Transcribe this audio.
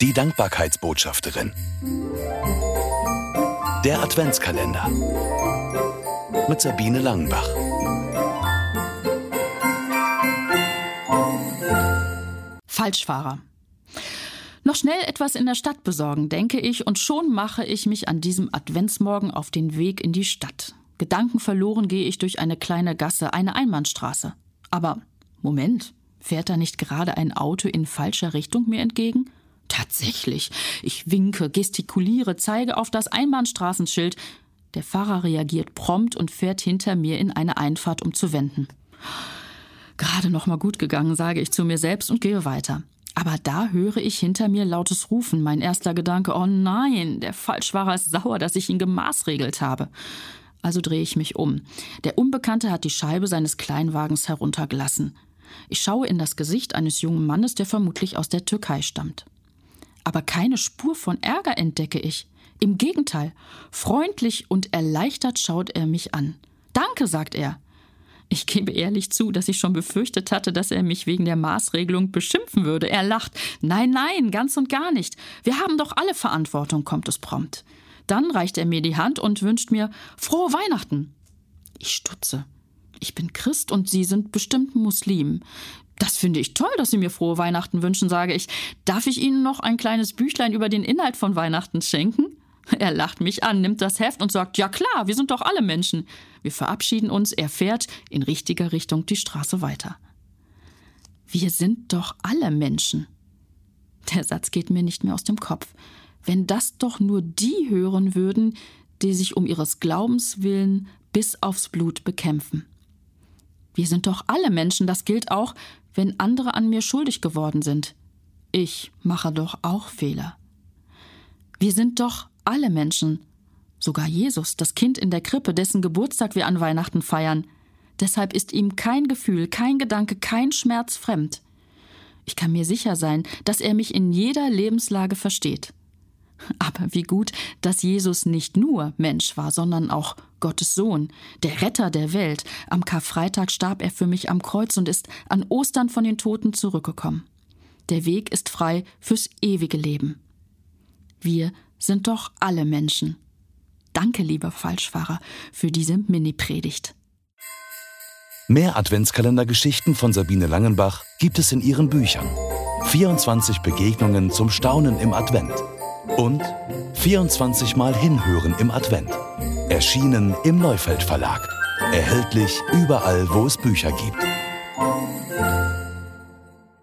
Die Dankbarkeitsbotschafterin. Der Adventskalender. Mit Sabine Langenbach. Falschfahrer. Noch schnell etwas in der Stadt besorgen, denke ich, und schon mache ich mich an diesem Adventsmorgen auf den Weg in die Stadt. Gedankenverloren gehe ich durch eine kleine Gasse, eine Einbahnstraße. Aber Moment, fährt da nicht gerade ein Auto in falscher Richtung mir entgegen? Tatsächlich. Ich winke, gestikuliere, zeige auf das Einbahnstraßenschild. Der Fahrer reagiert prompt und fährt hinter mir in eine Einfahrt, um zu wenden. Gerade noch mal gut gegangen, sage ich zu mir selbst und gehe weiter. Aber da höre ich hinter mir lautes Rufen. Mein erster Gedanke, oh nein, der Falschfahrer ist sauer, dass ich ihn gemaßregelt habe. Also drehe ich mich um. Der Unbekannte hat die Scheibe seines Kleinwagens heruntergelassen. Ich schaue in das Gesicht eines jungen Mannes, der vermutlich aus der Türkei stammt aber keine Spur von Ärger entdecke ich. Im Gegenteil, freundlich und erleichtert schaut er mich an. Danke, sagt er. Ich gebe ehrlich zu, dass ich schon befürchtet hatte, dass er mich wegen der Maßregelung beschimpfen würde. Er lacht. Nein, nein, ganz und gar nicht. Wir haben doch alle Verantwortung, kommt es prompt. Dann reicht er mir die Hand und wünscht mir frohe Weihnachten. Ich stutze. Ich bin Christ und Sie sind bestimmt Muslim. Das finde ich toll, dass Sie mir frohe Weihnachten wünschen, sage ich. Darf ich Ihnen noch ein kleines Büchlein über den Inhalt von Weihnachten schenken? Er lacht mich an, nimmt das Heft und sagt, ja klar, wir sind doch alle Menschen. Wir verabschieden uns, er fährt in richtiger Richtung die Straße weiter. Wir sind doch alle Menschen. Der Satz geht mir nicht mehr aus dem Kopf. Wenn das doch nur die hören würden, die sich um ihres Glaubens willen bis aufs Blut bekämpfen. Wir sind doch alle Menschen, das gilt auch, wenn andere an mir schuldig geworden sind. Ich mache doch auch Fehler. Wir sind doch alle Menschen, sogar Jesus, das Kind in der Krippe, dessen Geburtstag wir an Weihnachten feiern. Deshalb ist ihm kein Gefühl, kein Gedanke, kein Schmerz fremd. Ich kann mir sicher sein, dass er mich in jeder Lebenslage versteht. Aber wie gut, dass Jesus nicht nur Mensch war, sondern auch Gottes Sohn, der Retter der Welt. Am Karfreitag starb er für mich am Kreuz und ist an Ostern von den Toten zurückgekommen. Der Weg ist frei fürs ewige Leben. Wir sind doch alle Menschen. Danke, lieber Falschfahrer, für diese Mini-Predigt. Mehr Adventskalendergeschichten von Sabine Langenbach gibt es in ihren Büchern. 24 Begegnungen zum Staunen im Advent und 24 Mal hinhören im Advent. Erschienen im Neufeld Verlag. Erhältlich überall, wo es Bücher gibt.